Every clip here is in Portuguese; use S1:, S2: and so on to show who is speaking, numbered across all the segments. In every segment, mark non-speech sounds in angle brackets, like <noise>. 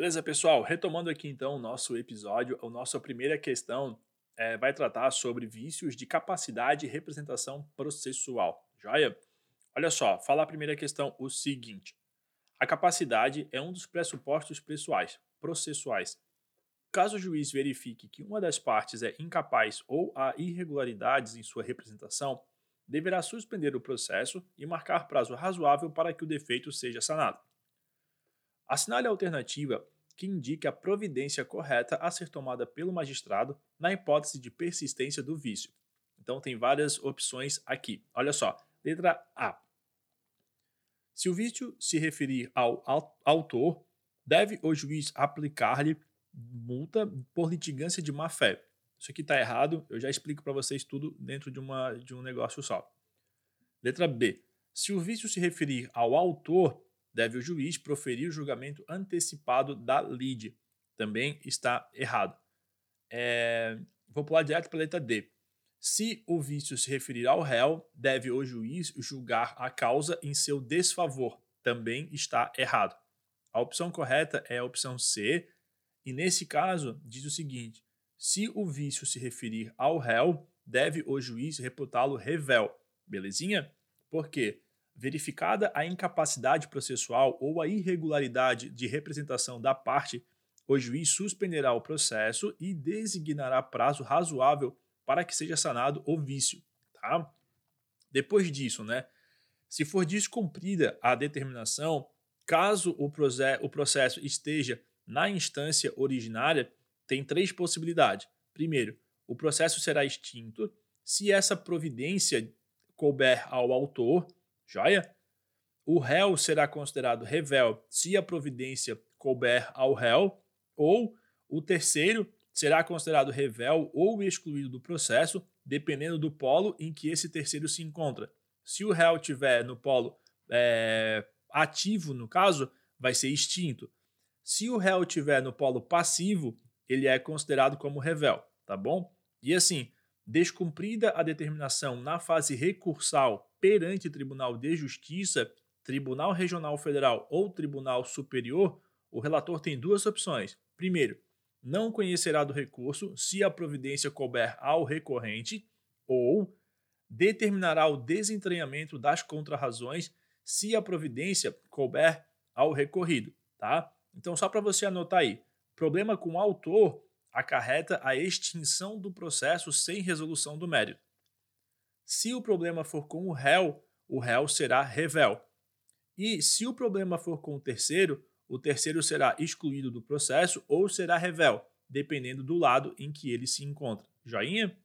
S1: Beleza, pessoal? Retomando aqui então o nosso episódio, a nossa primeira questão é, vai tratar sobre vícios de capacidade e representação processual. Joia? Olha só, fala a primeira questão o seguinte: a capacidade é um dos pressupostos pessoais, processuais. Caso o juiz verifique que uma das partes é incapaz ou há irregularidades em sua representação, deverá suspender o processo e marcar prazo razoável para que o defeito seja sanado. Assinale a alternativa que indique a providência correta a ser tomada pelo magistrado na hipótese de persistência do vício. Então, tem várias opções aqui. Olha só. Letra A. Se o vício se referir ao autor, deve o juiz aplicar-lhe multa por litigância de má-fé. Isso aqui está errado, eu já explico para vocês tudo dentro de, uma, de um negócio só. Letra B. Se o vício se referir ao autor, deve o juiz proferir o julgamento antecipado da lide. Também está errado. É, vou pular direto para a letra D. Se o vício se referir ao réu, deve o juiz julgar a causa em seu desfavor. Também está errado. A opção correta é a opção C, e nesse caso diz o seguinte: se o vício se referir ao réu, deve o juiz reputá-lo revel. Belezinha? Por quê? Verificada a incapacidade processual ou a irregularidade de representação da parte, o juiz suspenderá o processo e designará prazo razoável para que seja sanado o vício. Tá? Depois disso, né, se for descumprida a determinação, caso o processo esteja na instância originária, tem três possibilidades. Primeiro, o processo será extinto se essa providência couber ao autor Joia? O réu será considerado revel se a providência couber ao réu, ou o terceiro será considerado revel ou excluído do processo, dependendo do polo em que esse terceiro se encontra. Se o réu tiver no polo é, ativo, no caso, vai ser extinto. Se o réu tiver no polo passivo, ele é considerado como revel, tá bom? E assim, descumprida a determinação na fase recursal perante Tribunal de Justiça, Tribunal Regional Federal ou Tribunal Superior, o relator tem duas opções. Primeiro, não conhecerá do recurso se a providência couber ao recorrente, ou determinará o desentranhamento das contrarrazões se a providência couber ao recorrido, tá? Então, só para você anotar aí, problema com o autor acarreta a extinção do processo sem resolução do mérito. Se o problema for com o réu, o réu será revel. E se o problema for com o terceiro, o terceiro será excluído do processo ou será revel, dependendo do lado em que ele se encontra. Joinha?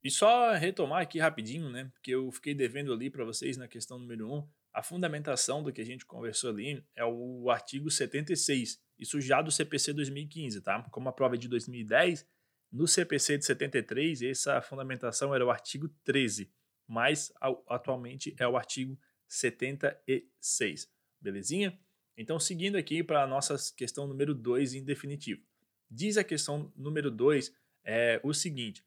S1: E só retomar aqui rapidinho, né? Porque eu fiquei devendo ali para vocês na questão número 1. A fundamentação do que a gente conversou ali é o artigo 76, isso já do CPC 2015, tá? Como a prova é de 2010, no CPC de 73, essa fundamentação era o artigo 13, mas atualmente é o artigo 76. Belezinha? Então, seguindo aqui para a nossa questão número 2 em definitivo. Diz a questão número 2 é, o seguinte: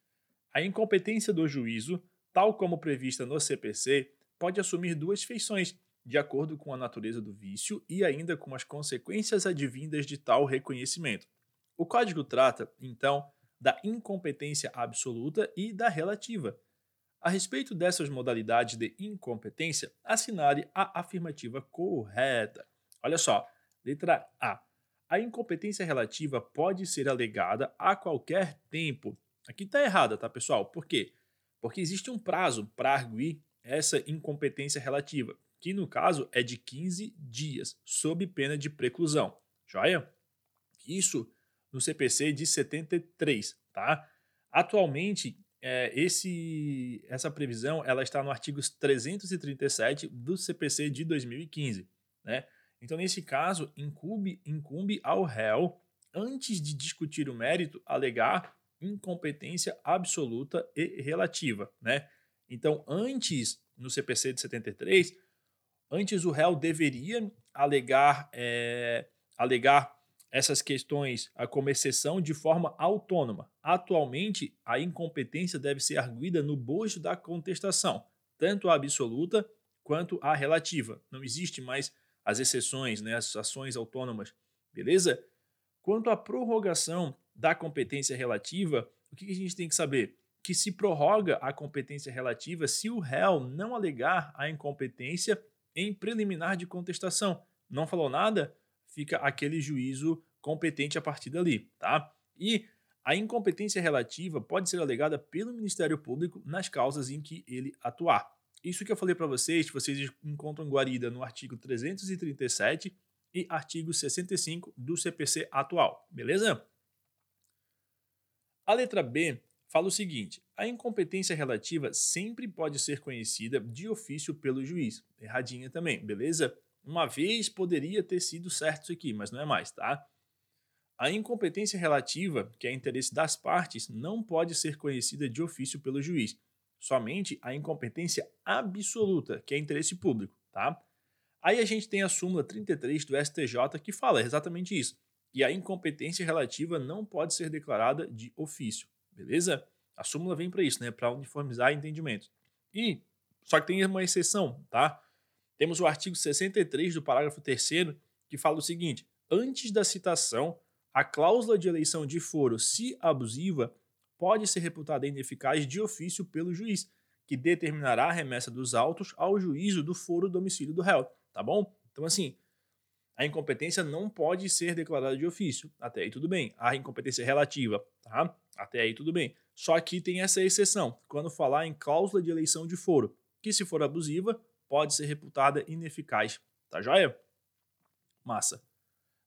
S1: a incompetência do juízo, tal como prevista no CPC, pode assumir duas feições, de acordo com a natureza do vício e ainda com as consequências advindas de tal reconhecimento. O código trata, então, da incompetência absoluta e da relativa. A respeito dessas modalidades de incompetência, assinale a afirmativa correta. Olha só, letra A. A incompetência relativa pode ser alegada a qualquer tempo. Aqui está errada, tá, pessoal? Por quê? Porque existe um prazo para arguir essa incompetência relativa, que no caso é de 15 dias, sob pena de preclusão. Joia? Isso no CPC de 73, tá? Atualmente, é, esse, essa previsão ela está no artigo 337 do CPC de 2015, né? Então, nesse caso, incumbe, incumbe ao réu, antes de discutir o mérito, alegar incompetência absoluta e relativa, né? Então, antes, no CPC de 73, antes o réu deveria alegar, é, alegar essas questões como exceção de forma autônoma. Atualmente, a incompetência deve ser arguída no bojo da contestação, tanto a absoluta quanto a relativa. Não existe mais as exceções, né, as ações autônomas, beleza? Quanto à prorrogação da competência relativa, o que a gente tem que saber? Que se prorroga a competência relativa se o réu não alegar a incompetência em preliminar de contestação. Não falou nada? Fica aquele juízo competente a partir dali, tá? E a incompetência relativa pode ser alegada pelo Ministério Público nas causas em que ele atuar. Isso que eu falei para vocês, vocês encontram guarida no artigo 337 e artigo 65 do CPC atual, beleza? A letra B fala o seguinte: a incompetência relativa sempre pode ser conhecida de ofício pelo juiz. Erradinha também, beleza? Uma vez poderia ter sido certo isso aqui, mas não é mais, tá? A incompetência relativa, que é interesse das partes, não pode ser conhecida de ofício pelo juiz. Somente a incompetência absoluta, que é interesse público, tá? Aí a gente tem a súmula 33 do STJ que fala exatamente isso. E a incompetência relativa não pode ser declarada de ofício, beleza? A súmula vem para isso, né? Para uniformizar entendimentos. E só que tem uma exceção, tá? Temos o artigo 63 do parágrafo 3 que fala o seguinte: antes da citação, a cláusula de eleição de foro, se abusiva, pode ser reputada ineficaz de ofício pelo juiz, que determinará a remessa dos autos ao juízo do foro domicílio do réu tá bom? Então, assim, a incompetência não pode ser declarada de ofício. Até aí tudo bem. A incompetência relativa, tá? Até aí tudo bem. Só que tem essa exceção, quando falar em cláusula de eleição de foro, que se for abusiva, pode ser reputada ineficaz. Tá joia? Massa.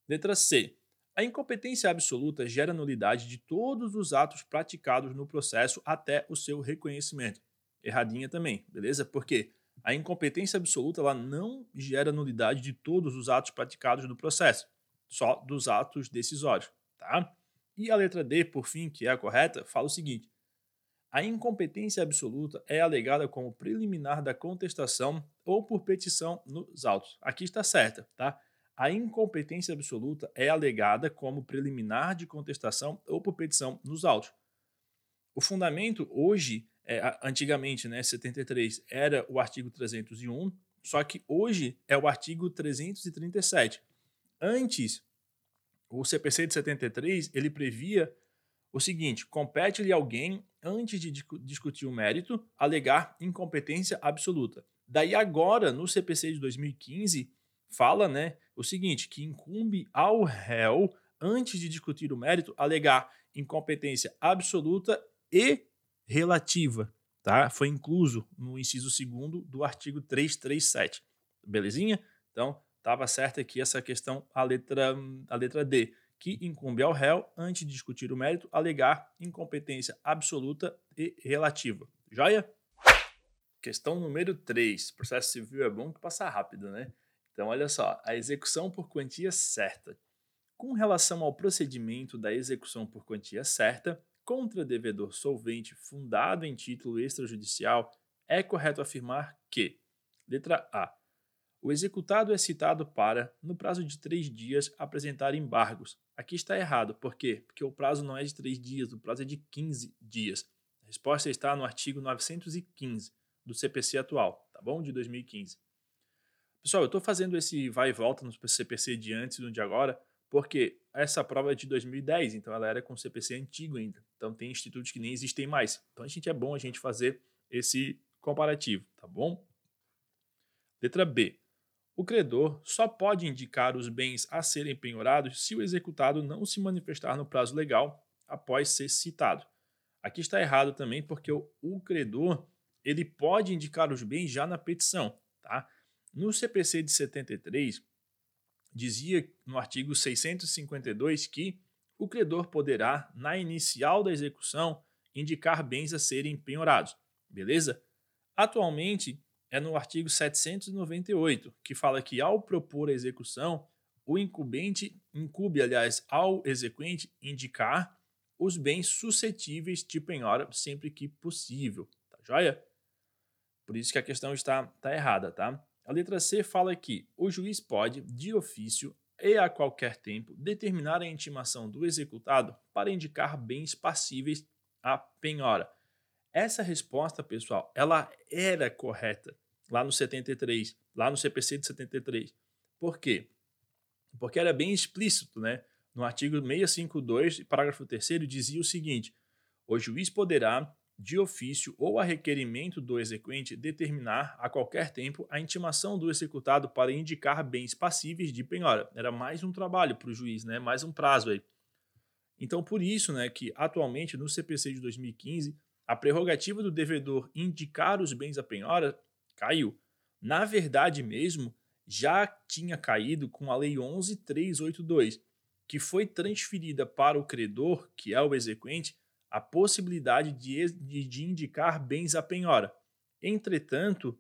S1: Letra C. A incompetência absoluta gera nulidade de todos os atos praticados no processo até o seu reconhecimento. Erradinha também, beleza? Por quê? A incompetência absoluta ela não gera nulidade de todos os atos praticados no processo, só dos atos decisórios, tá? E a letra D, por fim, que é a correta, fala o seguinte: a incompetência absoluta é alegada como preliminar da contestação ou por petição nos autos. Aqui está certa, tá? A incompetência absoluta é alegada como preliminar de contestação ou por petição nos autos. O fundamento hoje é, antigamente, né, 73, era o artigo 301, só que hoje é o artigo 337. Antes, o CPC de 73, ele previa o seguinte, compete-lhe alguém, antes de discutir o mérito, alegar incompetência absoluta. Daí agora, no CPC de 2015, fala né, o seguinte, que incumbe ao réu, antes de discutir o mérito, alegar incompetência absoluta e relativa, tá? Foi incluso no inciso 2 do artigo 337. Belezinha? Então, estava certa aqui essa questão, a letra, a letra D, que incumbe ao réu, antes de discutir o mérito, alegar incompetência absoluta e relativa. Joia? Questão número 3. Processo civil é bom que passa rápido, né? Então, olha só, a execução por quantia certa. Com relação ao procedimento da execução por quantia certa, contra devedor solvente fundado em título extrajudicial, é correto afirmar que, letra A, o executado é citado para, no prazo de três dias, apresentar embargos. Aqui está errado, por quê? Porque o prazo não é de três dias, o prazo é de 15 dias. A resposta está no artigo 915 do CPC atual, tá bom? De 2015. Pessoal, eu estou fazendo esse vai e volta no CPC de antes e no de agora, porque essa prova é de 2010, então ela era com CPC antigo ainda. Então tem institutos que nem existem mais. Então a gente é bom a gente fazer esse comparativo, tá bom? Letra B. O credor só pode indicar os bens a serem penhorados se o executado não se manifestar no prazo legal após ser citado. Aqui está errado também porque o, credor ele pode indicar os bens já na petição, tá? No CPC de 73, dizia no artigo 652 que o credor poderá, na inicial da execução, indicar bens a serem penhorados. Beleza? Atualmente, é no artigo 798, que fala que ao propor a execução, o incumbente incube, aliás, ao exequente indicar os bens suscetíveis de penhora sempre que possível. Tá joia? Por isso que a questão está, está errada, tá? A letra C fala que o juiz pode, de ofício e a qualquer tempo, determinar a intimação do executado para indicar bens passíveis à penhora. Essa resposta, pessoal, ela era correta lá no 73, lá no CPC de 73. Por quê? Porque era bem explícito, né? no artigo 652, parágrafo 3 dizia o seguinte: o juiz poderá, de ofício ou a requerimento do exequente, determinar a qualquer tempo a intimação do executado para indicar bens passíveis de penhora. Era mais um trabalho para o juiz, né? mais um prazo aí. Então, por isso né, que atualmente no CPC de 2015, a prerrogativa do devedor indicar os bens a penhora caiu. Na verdade mesmo, já tinha caído com a Lei 11.382, que foi transferida para o credor, que é o exequente, a possibilidade de, de, indicar bens a penhora. Entretanto,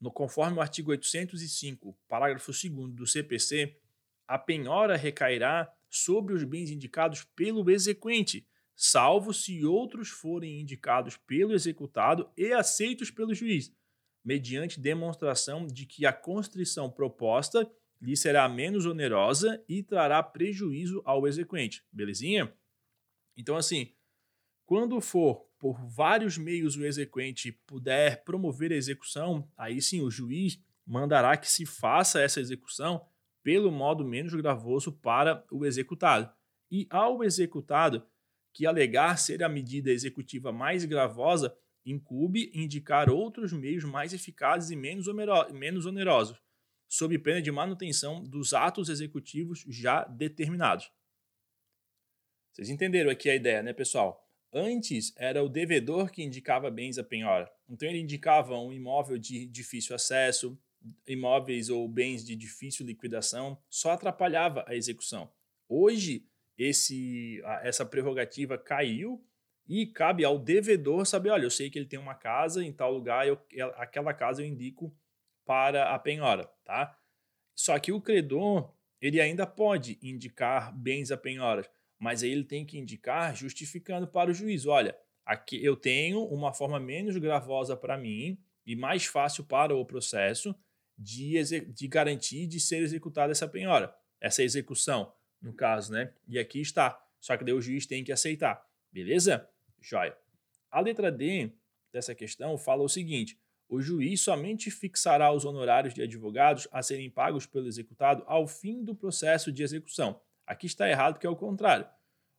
S1: no conforme o artigo 805, parágrafo 2 do CPC, a penhora recairá sobre os bens indicados pelo exequente, salvo se outros forem indicados pelo executado e aceitos pelo juiz, mediante demonstração de que a constrição proposta lhe será menos onerosa e trará prejuízo ao exequente. Belezinha? Então, assim, quando for por vários meios o exequente puder promover a execução, aí sim o juiz mandará que se faça essa execução pelo modo menos gravoso para o executado. E ao executado que alegar ser a medida executiva mais gravosa, incube indicar outros meios mais eficazes e menos, menos onerosos, sob pena de manutenção dos atos executivos já determinados. Vocês entenderam aqui a ideia, né, pessoal? Antes era o devedor que indicava bens a penhora. Então ele indicava um imóvel de difícil acesso, imóveis ou bens de difícil liquidação, só atrapalhava a execução. Hoje, esse, essa prerrogativa caiu e cabe ao devedor saber, olha, eu sei que ele tem uma casa em tal lugar, eu, aquela casa eu indico para a penhora, tá? Só que o credor, ele ainda pode indicar bens a penhora, mas aí ele tem que indicar justificando para o juiz, olha, aqui eu tenho uma forma menos gravosa para mim e mais fácil para o processo, de, de garantir de ser executada essa penhora, essa execução, no caso, né? E aqui está. Só que daí o juiz tem que aceitar. Beleza? Joia. A letra D dessa questão fala o seguinte: o juiz somente fixará os honorários de advogados a serem pagos pelo executado ao fim do processo de execução. Aqui está errado, que é o contrário.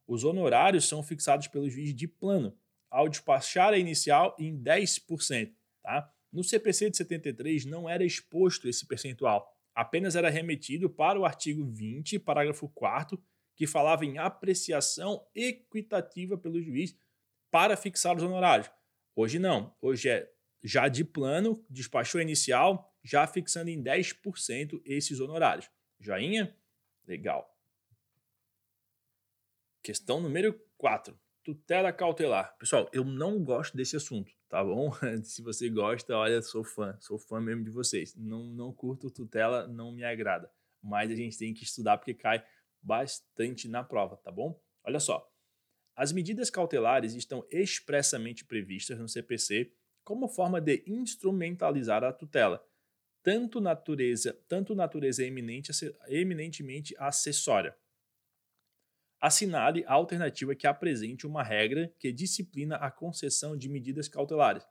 S1: Os honorários são fixados pelo juiz de plano, ao despachar a inicial em 10%. Tá? No CPC de 73 não era exposto esse percentual, apenas era remetido para o artigo 20, parágrafo 4 que falava em apreciação equitativa pelo juiz para fixar os honorários. Hoje não, hoje é já de plano, despachou inicial, já fixando em 10% esses honorários. Joinha? Legal. Questão número 4. Tutela cautelar. Pessoal, eu não gosto desse assunto tá bom? <laughs> Se você gosta, olha, sou fã, sou fã mesmo de vocês. Não, não curto tutela, não me agrada, mas a gente tem que estudar porque cai bastante na prova, tá bom? Olha só, as medidas cautelares estão expressamente previstas no CPC como forma de instrumentalizar a tutela, tanto natureza, tanto natureza eminente, eminentemente acessória assinale a alternativa que apresente uma regra que disciplina a concessão de medidas cautelares.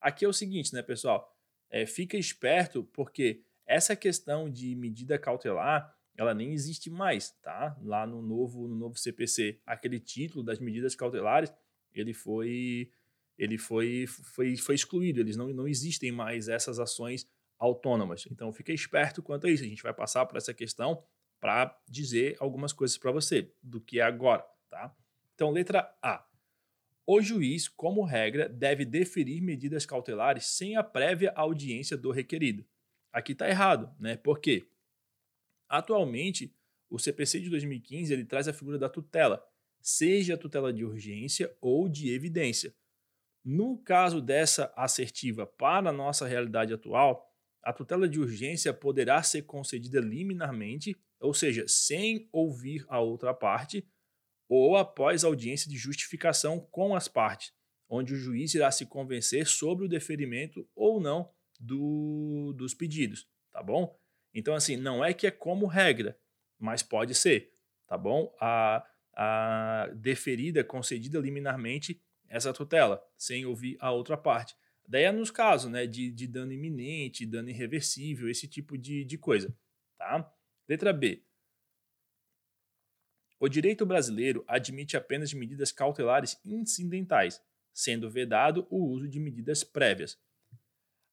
S1: Aqui é o seguinte, né, pessoal? É, fica esperto porque essa questão de medida cautelar ela nem existe mais, tá? Lá no novo, no novo CPC, aquele título das medidas cautelares, ele foi ele foi, foi, foi excluído, eles não, não existem mais essas ações autônomas. Então fica esperto quanto a isso. A gente vai passar por essa questão para dizer algumas coisas para você do que é agora, tá? Então, letra A. O juiz, como regra, deve deferir medidas cautelares sem a prévia audiência do requerido. Aqui está errado, né? Por quê? Atualmente, o CPC de 2015 ele traz a figura da tutela, seja a tutela de urgência ou de evidência. No caso dessa assertiva para a nossa realidade atual, a tutela de urgência poderá ser concedida liminarmente ou seja, sem ouvir a outra parte, ou após audiência de justificação com as partes, onde o juiz irá se convencer sobre o deferimento ou não do, dos pedidos, tá bom? Então, assim, não é que é como regra, mas pode ser, tá bom? A, a deferida, concedida liminarmente essa tutela, sem ouvir a outra parte. Daí é nos casos né, de, de dano iminente, dano irreversível, esse tipo de, de coisa, tá? Letra B. O direito brasileiro admite apenas medidas cautelares incidentais, sendo vedado o uso de medidas prévias.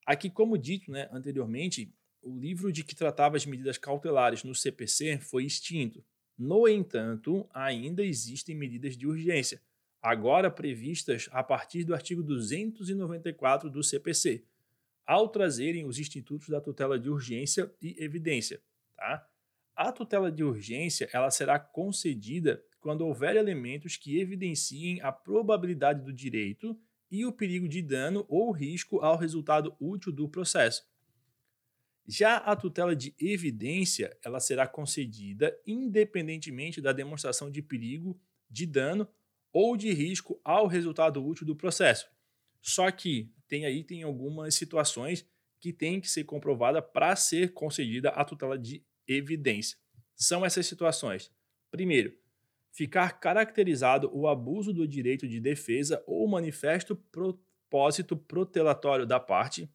S1: Aqui, como dito né, anteriormente, o livro de que tratava as medidas cautelares no CPC foi extinto. No entanto, ainda existem medidas de urgência, agora previstas a partir do artigo 294 do CPC, ao trazerem os institutos da tutela de urgência e evidência. Tá? A tutela de urgência ela será concedida quando houver elementos que evidenciem a probabilidade do direito e o perigo de dano ou risco ao resultado útil do processo. Já a tutela de evidência, ela será concedida independentemente da demonstração de perigo, de dano ou de risco ao resultado útil do processo. Só que tem aí tem algumas situações que têm que ser comprovada para ser concedida a tutela de evidência. São essas situações. Primeiro, ficar caracterizado o abuso do direito de defesa ou manifesto propósito protelatório da parte.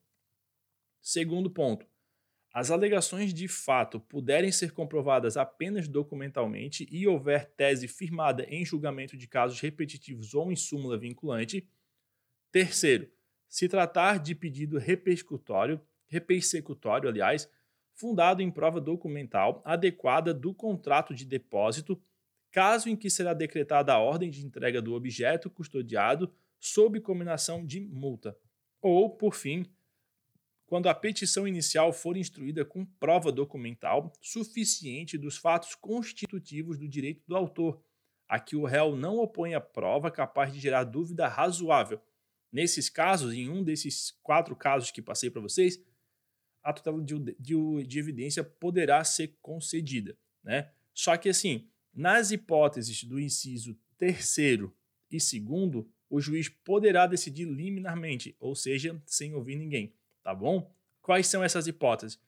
S1: Segundo ponto, as alegações de fato puderem ser comprovadas apenas documentalmente e houver tese firmada em julgamento de casos repetitivos ou em súmula vinculante. Terceiro, se tratar de pedido repercutório, repersecutório, aliás, fundado em prova documental adequada do contrato de depósito, caso em que será decretada a ordem de entrega do objeto custodiado sob combinação de multa. Ou, por fim, quando a petição inicial for instruída com prova documental suficiente dos fatos constitutivos do direito do autor, a que o réu não opõe a prova capaz de gerar dúvida razoável. Nesses casos, em um desses quatro casos que passei para vocês, a tutela de, de, de, evidência poderá ser concedida. Né? Só que, assim, nas hipóteses do inciso terceiro e segundo, o juiz poderá decidir liminarmente, ou seja, sem ouvir ninguém tá bom? Quais são essas hipóteses?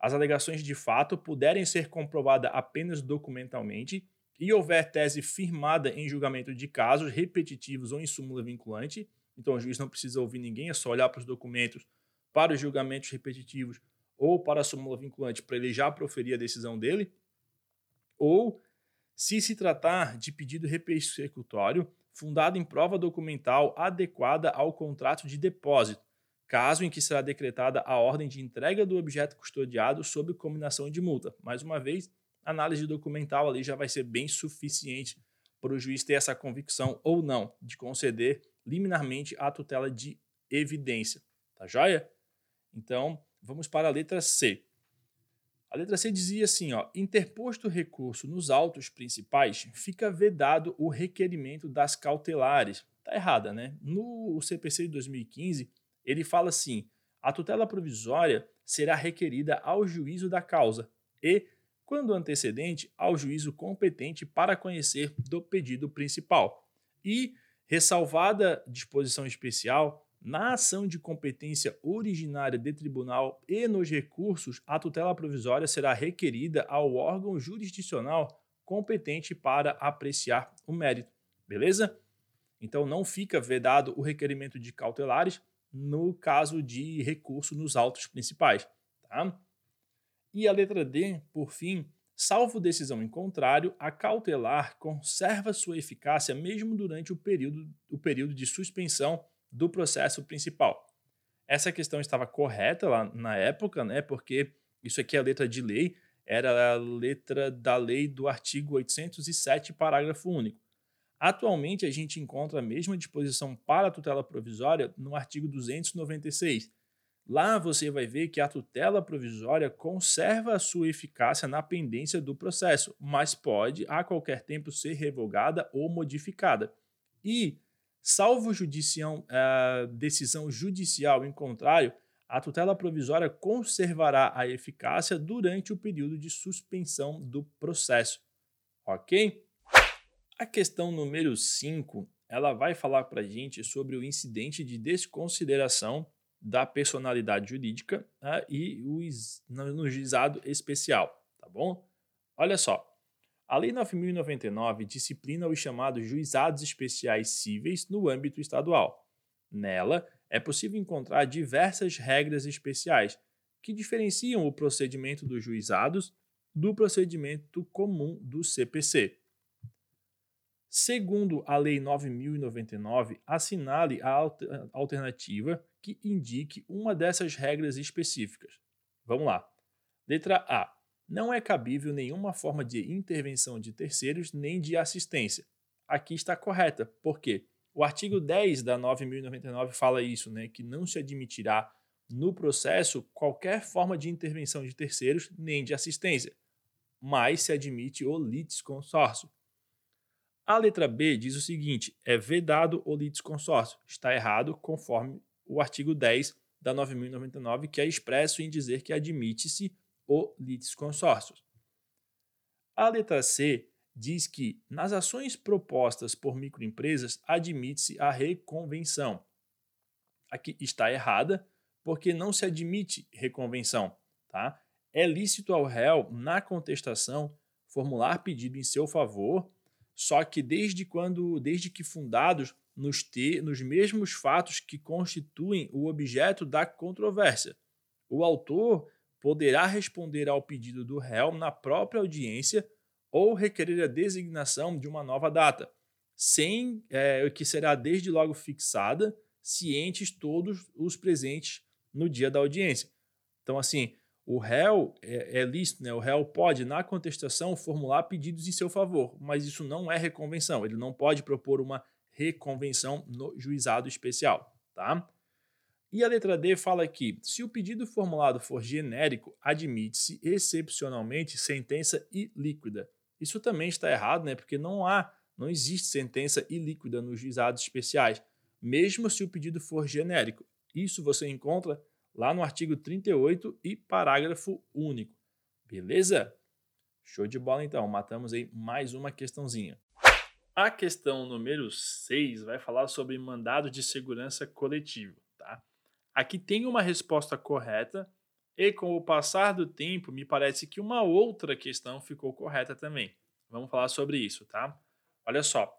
S1: As alegações de fato puderem ser comprovadas apenas documentalmente e houver tese firmada em julgamento de casos repetitivos ou em súmula vinculante, então o juiz não precisa ouvir ninguém, é só olhar para os documentos, para os julgamentos repetitivos ou para a súmula vinculante para ele já proferir a decisão dele, ou se se tratar de pedido repersecutório fundado em prova documental adequada ao contrato de depósito, caso em que será decretada a ordem de entrega do objeto custodiado sob combinação de multa. Mais uma vez, análise documental ali já vai ser bem suficiente para o juiz ter essa convicção ou não de conceder liminarmente a tutela de evidência. Tá joia? Então, vamos para a letra C. A letra C dizia assim, ó, interposto recurso nos autos principais, fica vedado o requerimento das cautelares. Tá errada, né? No CPC de 2015, ele fala assim: a tutela provisória será requerida ao juízo da causa e, quando antecedente, ao juízo competente para conhecer do pedido principal. E, ressalvada disposição especial, na ação de competência originária de tribunal e nos recursos, a tutela provisória será requerida ao órgão jurisdicional competente para apreciar o mérito. Beleza? Então não fica vedado o requerimento de cautelares, no caso de recurso nos autos principais. Tá? E a letra D, por fim, salvo decisão em contrário, a cautelar conserva sua eficácia mesmo durante o período, o período de suspensão do processo principal. Essa questão estava correta lá na época, né? Porque isso aqui é a letra de lei, era a letra da lei do artigo 807, parágrafo único. Atualmente, a gente encontra a mesma disposição para a tutela provisória no artigo 296. Lá você vai ver que a tutela provisória conserva a sua eficácia na pendência do processo, mas pode a qualquer tempo ser revogada ou modificada. E, salvo judicião, uh, decisão judicial em contrário, a tutela provisória conservará a eficácia durante o período de suspensão do processo. Ok? A questão número 5, ela vai falar para a gente sobre o incidente de desconsideração da personalidade jurídica né, e o, no juizado especial, tá bom? Olha só, a Lei 9.099 disciplina os chamados juizados especiais cíveis no âmbito estadual. Nela, é possível encontrar diversas regras especiais que diferenciam o procedimento dos juizados do procedimento comum do CPC. Segundo a Lei 9099, assinale a alternativa que indique uma dessas regras específicas. Vamos lá. Letra A. Não é cabível nenhuma forma de intervenção de terceiros nem de assistência. Aqui está correta, porque o artigo 10 da 9099 fala isso, né, que não se admitirá no processo qualquer forma de intervenção de terceiros nem de assistência, mas se admite o litisconsórcio. A letra B diz o seguinte: é vedado o litisconsórcio. Está errado, conforme o artigo 10 da 9099, que é expresso em dizer que admite-se o litisconsórcio. A letra C diz que, nas ações propostas por microempresas, admite-se a reconvenção. Aqui está errada, porque não se admite reconvenção. Tá? É lícito ao réu, na contestação, formular pedido em seu favor, só que desde quando, desde que fundados nos, te, nos mesmos fatos que constituem o objeto da controvérsia. O autor poderá responder ao pedido do réu na própria audiência ou requerer a designação de uma nova data, sem é, que será desde logo fixada, cientes todos os presentes no dia da audiência. Então, assim, o réu é, é lícito, né? o réu pode, na contestação, formular pedidos em seu favor, mas isso não é reconvenção. Ele não pode propor uma reconvenção no juizado especial. Tá? E a letra D fala que, se o pedido formulado for genérico, admite-se excepcionalmente sentença ilíquida. Isso também está errado, né? Porque não há, não existe sentença ilíquida nos juizados especiais, mesmo se o pedido for genérico. Isso você encontra lá no artigo 38 e parágrafo único. Beleza? Show de bola então, matamos aí mais uma questãozinha. A questão número 6 vai falar sobre mandado de segurança coletivo, tá? Aqui tem uma resposta correta e com o passar do tempo, me parece que uma outra questão ficou correta também. Vamos falar sobre isso, tá? Olha só.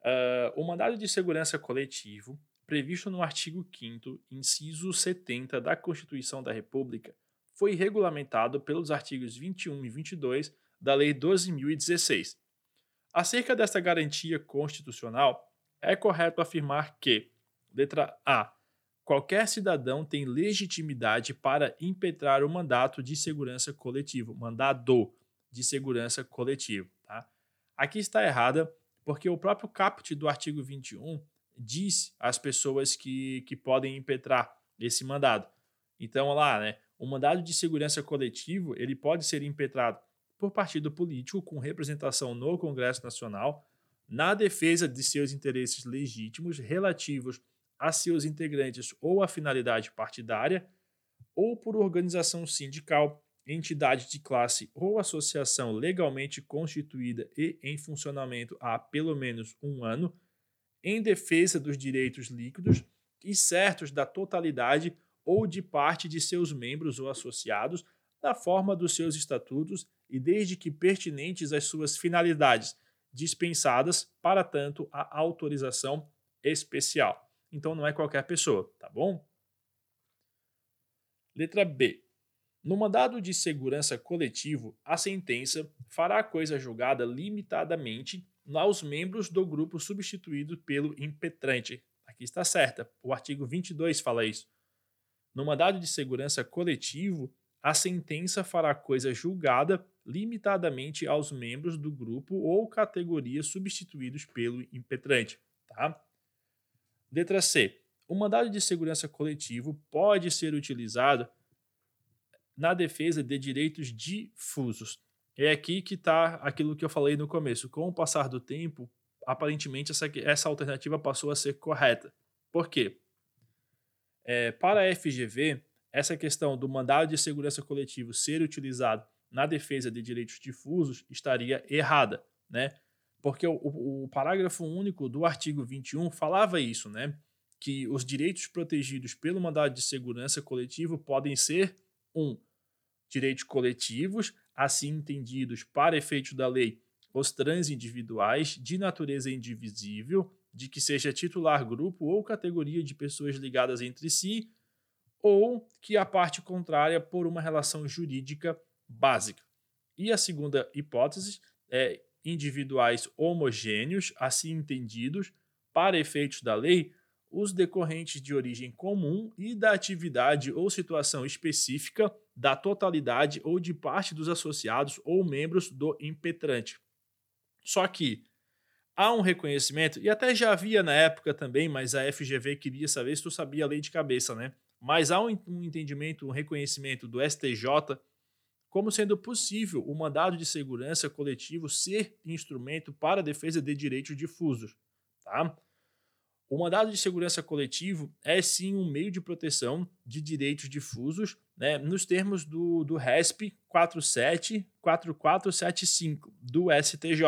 S1: Uh, o mandado de segurança coletivo, previsto no artigo 5, inciso 70 da Constituição da República, foi regulamentado pelos artigos 21 e 22 da Lei 12.016. Acerca desta garantia constitucional, é correto afirmar que, letra A, qualquer cidadão tem legitimidade para impetrar o mandato de segurança coletivo, mandado de segurança coletivo. Tá? Aqui está errada, porque o próprio caput do artigo 21 diz às pessoas que, que podem impetrar esse mandado. Então, lá, né, o mandado de segurança coletivo ele pode ser impetrado por partido político com representação no Congresso Nacional na defesa de seus interesses legítimos relativos a seus integrantes ou a finalidade partidária, ou por organização sindical, entidade de classe ou associação legalmente constituída e em funcionamento há pelo menos um ano, em defesa dos direitos líquidos e certos da totalidade ou de parte de seus membros ou associados, na forma dos seus estatutos e desde que pertinentes às suas finalidades, dispensadas, para tanto, a autorização especial então não é qualquer pessoa, tá bom? Letra B. No mandado de segurança coletivo, a sentença fará a coisa julgada limitadamente aos membros do grupo substituído pelo impetrante. Aqui está certa, o artigo 22 fala isso. No mandado de segurança coletivo, a sentença fará coisa julgada limitadamente aos membros do grupo ou categoria substituídos pelo impetrante, tá? Letra C. O mandado de segurança coletivo pode ser utilizado na defesa de direitos difusos. É aqui que está aquilo que eu falei no começo. Com o passar do tempo, aparentemente essa, essa alternativa passou a ser correta. Por quê? É, para a FGV, essa questão do mandado de segurança coletivo ser utilizado na defesa de direitos difusos estaria errada, né? porque o, o, o parágrafo único do artigo 21 falava isso, né? Que os direitos protegidos pelo mandado de segurança coletivo podem ser um direitos coletivos, assim entendidos para efeito da lei, os transindividuais de natureza indivisível, de que seja titular grupo ou categoria de pessoas ligadas entre si, ou que a parte contrária por uma relação jurídica básica. E a segunda hipótese é individuais homogêneos, assim entendidos, para efeitos da lei, os decorrentes de origem comum e da atividade ou situação específica da totalidade ou de parte dos associados ou membros do impetrante. Só que há um reconhecimento, e até já havia na época também, mas a FGV queria saber se tu sabia a lei de cabeça, né? Mas há um entendimento, um reconhecimento do STJ como sendo possível o mandado de segurança coletivo ser instrumento para a defesa de direitos difusos. Tá? O mandado de segurança coletivo é sim um meio de proteção de direitos difusos, né, nos termos do, do RESP 474475 do STJ.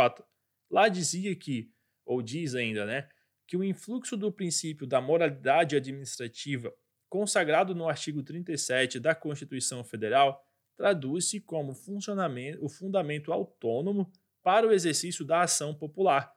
S1: Lá dizia que, ou diz ainda, né, que o influxo do princípio da moralidade administrativa, consagrado no artigo 37 da Constituição Federal, traduz-se como o fundamento autônomo para o exercício da ação popular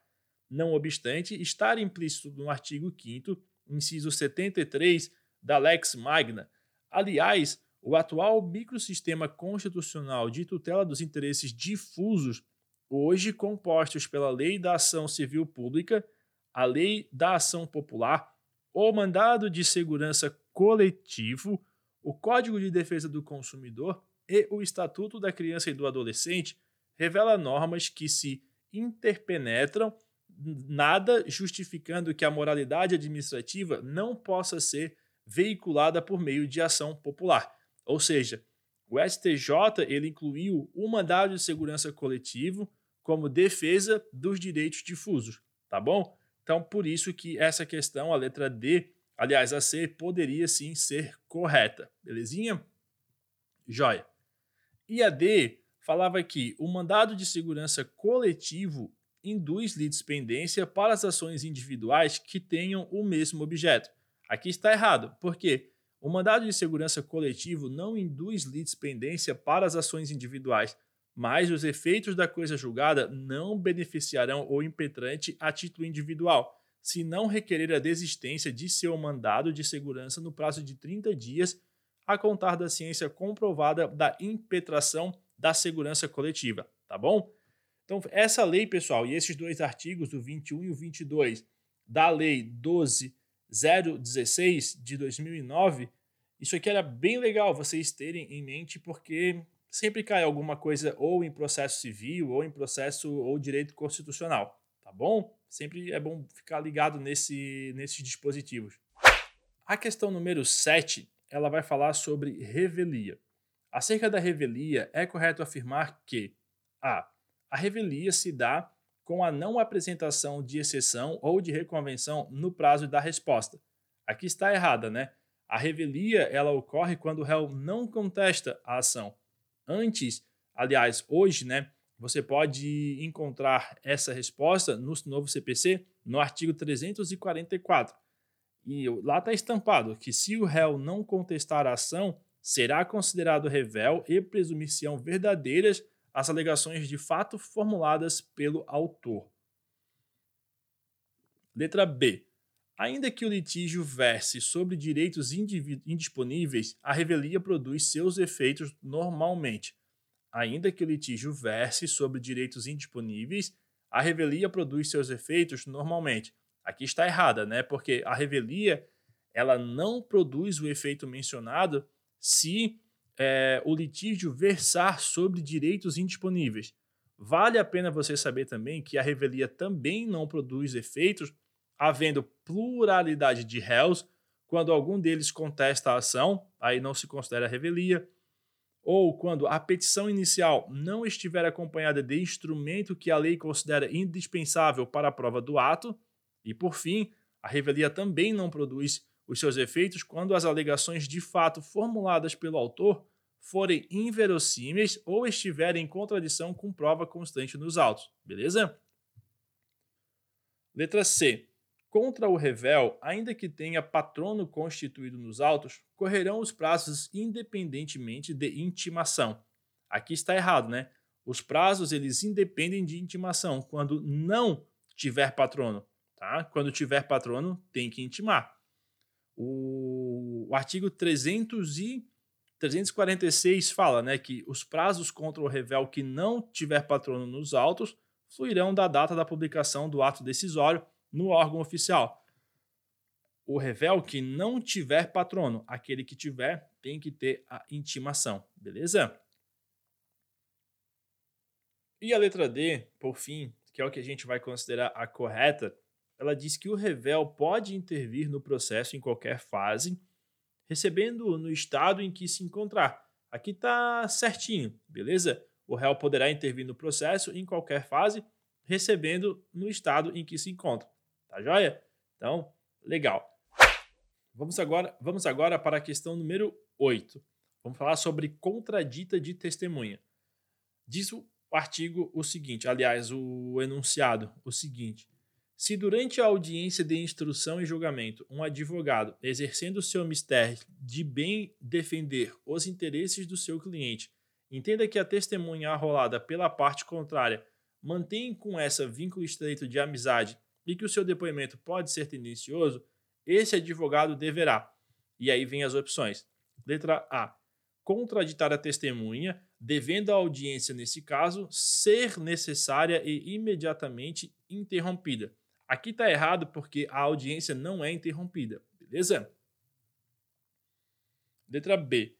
S1: não obstante estar implícito no artigo 5 inciso 73 da Lex Magna. Aliás, o atual microsistema constitucional de tutela dos interesses difusos, hoje compostos pela Lei da Ação Civil Pública, a Lei da Ação Popular, o Mandado de Segurança Coletivo, o Código de Defesa do Consumidor e o Estatuto da Criança e do Adolescente, revela normas que se interpenetram nada justificando que a moralidade administrativa não possa ser veiculada por meio de ação popular. Ou seja, o STJ ele incluiu o mandado de segurança coletivo como defesa dos direitos difusos, tá bom? Então, por isso que essa questão, a letra D, aliás, a C, poderia sim ser correta, belezinha? Joia. E a D falava que o mandado de segurança coletivo induz litispendência para as ações individuais que tenham o mesmo objeto. Aqui está errado, porque o mandado de segurança coletivo não induz litispendência para as ações individuais, mas os efeitos da coisa julgada não beneficiarão o impetrante a título individual, se não requerer a desistência de seu mandado de segurança no prazo de 30 dias a contar da ciência comprovada da impetração da segurança coletiva, tá bom? Então, essa lei, pessoal, e esses dois artigos, o 21 e o 22, da Lei 12016 de 2009, isso aqui era bem legal vocês terem em mente, porque sempre cai alguma coisa ou em processo civil, ou em processo ou direito constitucional, tá bom? Sempre é bom ficar ligado nesse, nesses dispositivos. A questão número 7, ela vai falar sobre revelia. Acerca da revelia, é correto afirmar que a a revelia se dá com a não apresentação de exceção ou de reconvenção no prazo da resposta. Aqui está errada, né? A revelia ela ocorre quando o réu não contesta a ação. Antes, aliás, hoje, né, você pode encontrar essa resposta no novo CPC no artigo 344. E lá está estampado que se o réu não contestar a ação, será considerado revel e presumir-se-ão verdadeiras as alegações de fato formuladas pelo autor. Letra B. Ainda que o litígio verse sobre direitos indisponíveis, a revelia produz seus efeitos normalmente. Ainda que o litígio verse sobre direitos indisponíveis, a revelia produz seus efeitos normalmente. Aqui está errada, né? Porque a revelia ela não produz o efeito mencionado se é, o litígio versar sobre direitos indisponíveis. Vale a pena você saber também que a revelia também não produz efeitos, havendo pluralidade de réus, quando algum deles contesta a ação, aí não se considera revelia, ou quando a petição inicial não estiver acompanhada de instrumento que a lei considera indispensável para a prova do ato, e por fim, a revelia também não produz os seus efeitos quando as alegações de fato formuladas pelo autor forem inverossímeis ou estiverem em contradição com prova constante nos autos, beleza? Letra C. Contra o revel, ainda que tenha patrono constituído nos autos, correrão os prazos independentemente de intimação. Aqui está errado, né? Os prazos eles independem de intimação quando não tiver patrono, tá? Quando tiver patrono, tem que intimar. O, o artigo 300 e 346 fala né, que os prazos contra o revel que não tiver patrono nos autos fluirão da data da publicação do ato decisório no órgão oficial. O revel que não tiver patrono, aquele que tiver tem que ter a intimação, beleza? E a letra D, por fim, que é o que a gente vai considerar a correta, ela diz que o revel pode intervir no processo em qualquer fase, recebendo no estado em que se encontrar. Aqui está certinho, beleza? O réu poderá intervir no processo em qualquer fase, recebendo no estado em que se encontra. Tá joia? Então, legal. Vamos agora, vamos agora para a questão número 8. Vamos falar sobre contradita de testemunha. Diz o artigo o seguinte, aliás, o enunciado, o seguinte: se durante a audiência de instrução e julgamento um advogado, exercendo seu mistério de bem defender os interesses do seu cliente, entenda que a testemunha arrolada pela parte contrária mantém com essa vínculo estreito de amizade e que o seu depoimento pode ser tendencioso, esse advogado deverá. E aí vem as opções. Letra A. Contraditar a testemunha, devendo a audiência, nesse caso, ser necessária e imediatamente interrompida. Aqui está errado porque a audiência não é interrompida, beleza? Letra B.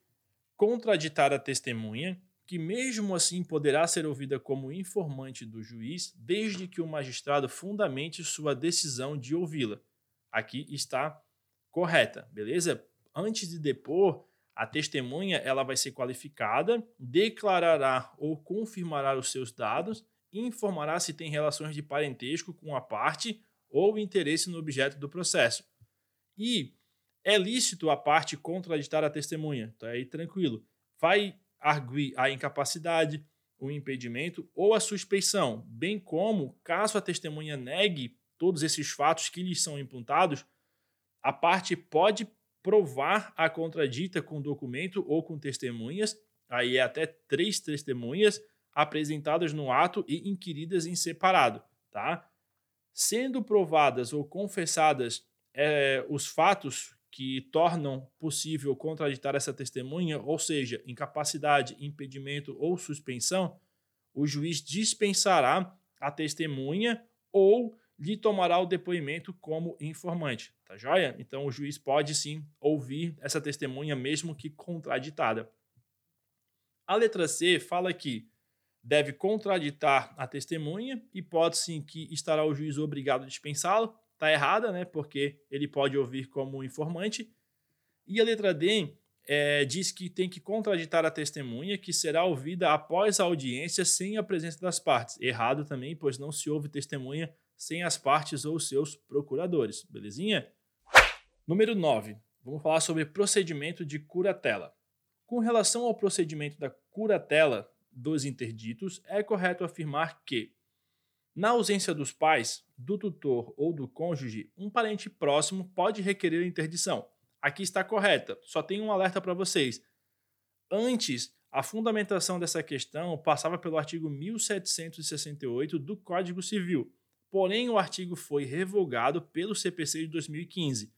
S1: Contraditar a testemunha, que mesmo assim poderá ser ouvida como informante do juiz, desde que o magistrado fundamente sua decisão de ouvi-la. Aqui está correta, beleza? Antes de depor, a testemunha ela vai ser qualificada, declarará ou confirmará os seus dados informará se tem relações de parentesco com a parte ou interesse no objeto do processo. E é lícito a parte contraditar a testemunha, tá aí tranquilo. Vai arguir a incapacidade, o impedimento ou a suspeição, bem como, caso a testemunha negue todos esses fatos que lhes são imputados, a parte pode provar a contradita com documento ou com testemunhas, aí é até três testemunhas, apresentadas no ato e inquiridas em separado, tá? Sendo provadas ou confessadas é, os fatos que tornam possível contraditar essa testemunha, ou seja, incapacidade, impedimento ou suspensão, o juiz dispensará a testemunha ou lhe tomará o depoimento como informante, tá joia? Então o juiz pode sim ouvir essa testemunha mesmo que contraditada. A letra C fala que deve contraditar a testemunha, hipótese em que estará o juiz obrigado a dispensá-lo. Está errada, né? Porque ele pode ouvir como informante. E a letra D é, diz que tem que contraditar a testemunha, que será ouvida após a audiência sem a presença das partes. Errado também, pois não se ouve testemunha sem as partes ou seus procuradores. Belezinha? Número 9. Vamos falar sobre procedimento de curatela. Com relação ao procedimento da curatela, dos interditos, é correto afirmar que, na ausência dos pais, do tutor ou do cônjuge, um parente próximo pode requerer interdição. Aqui está correta, só tem um alerta para vocês. Antes, a fundamentação dessa questão passava pelo artigo 1768 do Código Civil, porém o artigo foi revogado pelo CPC de 2015.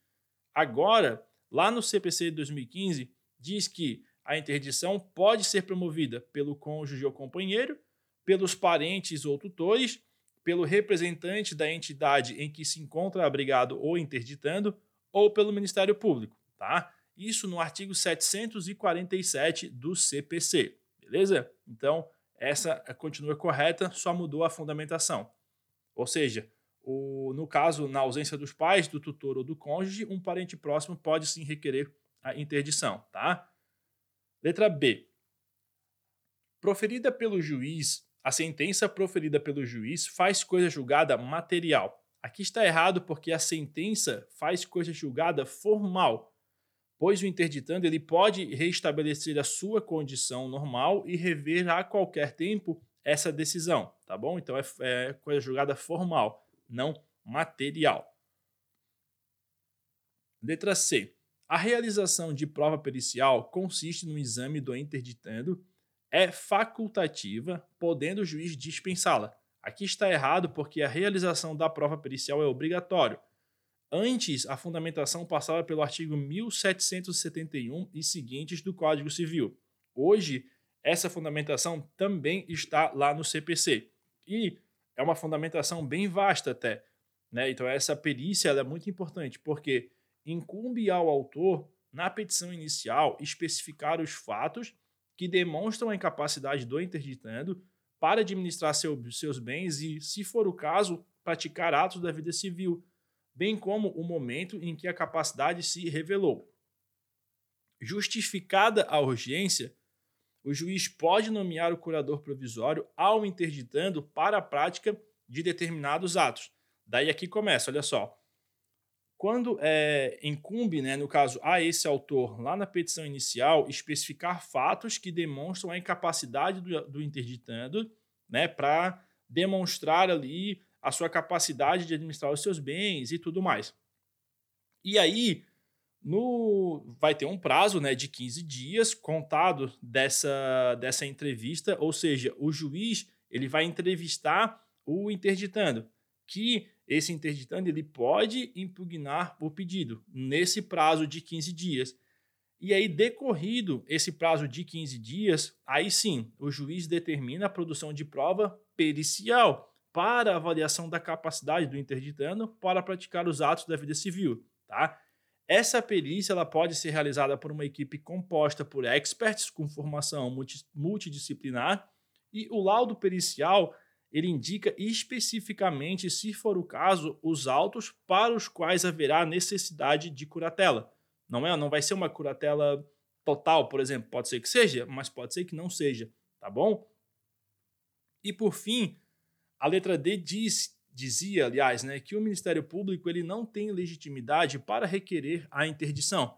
S1: Agora, lá no CPC de 2015, diz que a interdição pode ser promovida pelo cônjuge ou companheiro, pelos parentes ou tutores, pelo representante da entidade em que se encontra abrigado ou interditando, ou pelo Ministério Público, tá? Isso no artigo 747 do CPC, beleza? Então, essa continua correta, só mudou a fundamentação. Ou seja, o, no caso, na ausência dos pais, do tutor ou do cônjuge, um parente próximo pode sim requerer a interdição, tá? Letra B. Proferida pelo juiz, a sentença proferida pelo juiz faz coisa julgada material. Aqui está errado porque a sentença faz coisa julgada formal, pois o interditando ele pode restabelecer a sua condição normal e rever a qualquer tempo essa decisão, tá bom? Então é, é coisa julgada formal, não material. Letra C. A realização de prova pericial consiste no exame do interditando, é facultativa, podendo o juiz dispensá-la. Aqui está errado porque a realização da prova pericial é obrigatório. Antes, a fundamentação passava pelo artigo 1771 e seguintes do Código Civil. Hoje, essa fundamentação também está lá no CPC. E é uma fundamentação bem vasta até. Né? Então, essa perícia é muito importante, porque incumbe ao autor, na petição inicial, especificar os fatos que demonstram a incapacidade do interditando para administrar seu, seus bens e, se for o caso, praticar atos da vida civil, bem como o momento em que a capacidade se revelou. Justificada a urgência, o juiz pode nomear o curador provisório ao interditando para a prática de determinados atos. Daí aqui começa, olha só. Quando é, incumbe, né, no caso, a esse autor, lá na petição inicial, especificar fatos que demonstram a incapacidade do, do interditando né, para demonstrar ali a sua capacidade de administrar os seus bens e tudo mais. E aí, no, vai ter um prazo né, de 15 dias contado dessa, dessa entrevista, ou seja, o juiz ele vai entrevistar o interditando, que esse interditando ele pode impugnar o pedido nesse prazo de 15 dias. E aí, decorrido esse prazo de 15 dias, aí sim, o juiz determina a produção de prova pericial para avaliação da capacidade do interditando para praticar os atos da vida civil, tá? Essa perícia ela pode ser realizada por uma equipe composta por experts com formação multidisciplinar e o laudo pericial ele indica especificamente, se for o caso, os autos para os quais haverá necessidade de curatela. Não é, não vai ser uma curatela total, por exemplo, pode ser que seja, mas pode ser que não seja, tá bom? E por fim, a letra D diz dizia, aliás, né, que o Ministério Público ele não tem legitimidade para requerer a interdição.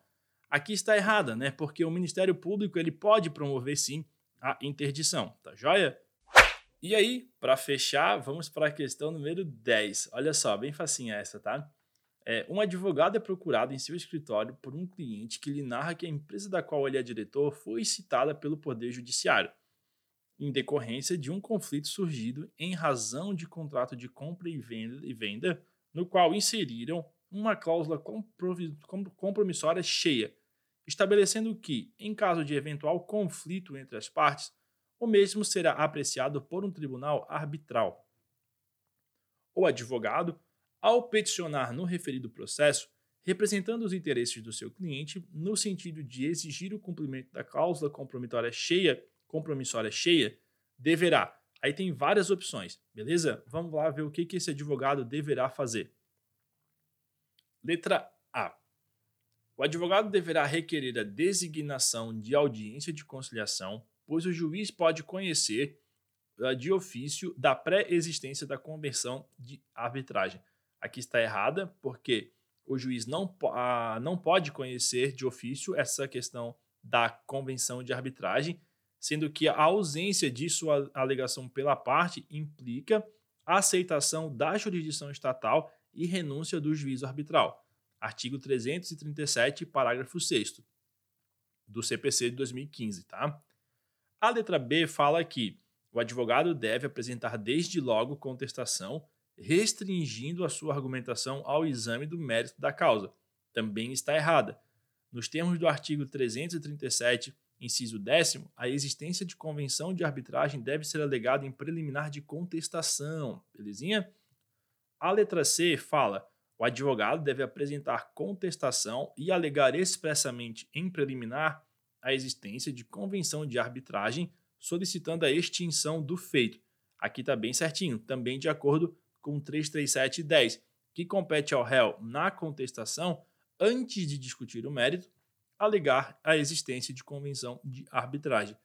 S1: Aqui está errada, né? Porque o Ministério Público ele pode promover sim a interdição, tá joia? E aí, para fechar, vamos para a questão número 10. Olha só, bem facinha essa, tá? É, um advogado é procurado em seu escritório por um cliente que lhe narra que a empresa da qual ele é diretor foi citada pelo Poder Judiciário em decorrência de um conflito surgido em razão de contrato de compra e venda, e venda no qual inseriram uma cláusula compromissória cheia, estabelecendo que, em caso de eventual conflito entre as partes, o mesmo será apreciado por um tribunal arbitral. O advogado, ao peticionar no referido processo, representando os interesses do seu cliente no sentido de exigir o cumprimento da cláusula compromisória cheia compromissória cheia, deverá. Aí tem várias opções, beleza? Vamos lá ver o que, que esse advogado deverá fazer. Letra A. O advogado deverá requerer a designação de audiência de conciliação, pois o juiz pode conhecer uh, de ofício da pré-existência da convenção de arbitragem. Aqui está errada, porque o juiz não, uh, não pode conhecer de ofício essa questão da convenção de arbitragem, sendo que a ausência de sua alegação pela parte implica a aceitação da jurisdição estatal e renúncia do juízo arbitral. Artigo 337, parágrafo 6 do CPC de 2015, tá? A letra B fala que o advogado deve apresentar desde logo contestação, restringindo a sua argumentação ao exame do mérito da causa. Também está errada. Nos termos do artigo 337, Inciso décimo, a existência de convenção de arbitragem deve ser alegada em preliminar de contestação. Belezinha? A letra C fala: o advogado deve apresentar contestação e alegar expressamente em preliminar a existência de convenção de arbitragem, solicitando a extinção do feito. Aqui está bem certinho, também de acordo com 33710, que compete ao réu na contestação, antes de discutir o mérito, alegar a existência de convenção de arbitragem.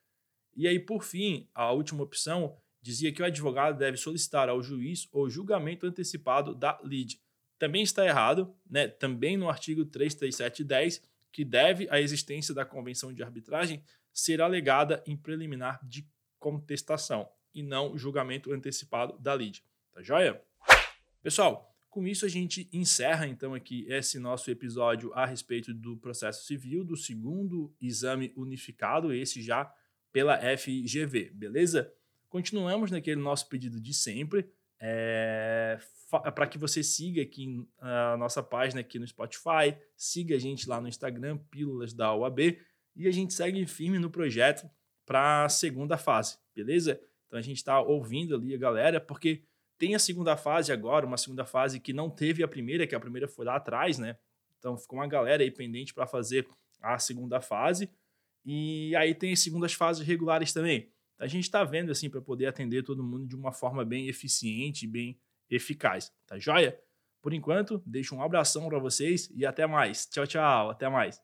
S1: E aí, por fim, a última opção dizia que o advogado deve solicitar ao juiz o julgamento antecipado da lide. Também está errado, né? também no artigo 33710, que deve a existência da convenção de arbitragem ser alegada em preliminar de contestação e não julgamento antecipado da lide. Tá joia? Pessoal, com isso, a gente encerra então aqui esse nosso episódio a respeito do processo civil, do segundo exame unificado, esse já pela FGV, beleza? Continuamos naquele nosso pedido de sempre, é, para que você siga aqui a nossa página aqui no Spotify, siga a gente lá no Instagram, Pílulas da OAB, e a gente segue firme no projeto para a segunda fase, beleza? Então a gente está ouvindo ali a galera, porque Tem a segunda fase agora, uma segunda fase que não teve a primeira, que a primeira foi lá atrás, né? Então ficou uma galera aí pendente para fazer a segunda fase. E aí tem as segundas fases regulares também. A gente está vendo assim para poder atender todo mundo de uma forma bem eficiente, bem eficaz. Tá joia? Por enquanto, deixo um abração para vocês e até mais. Tchau, tchau. Até mais.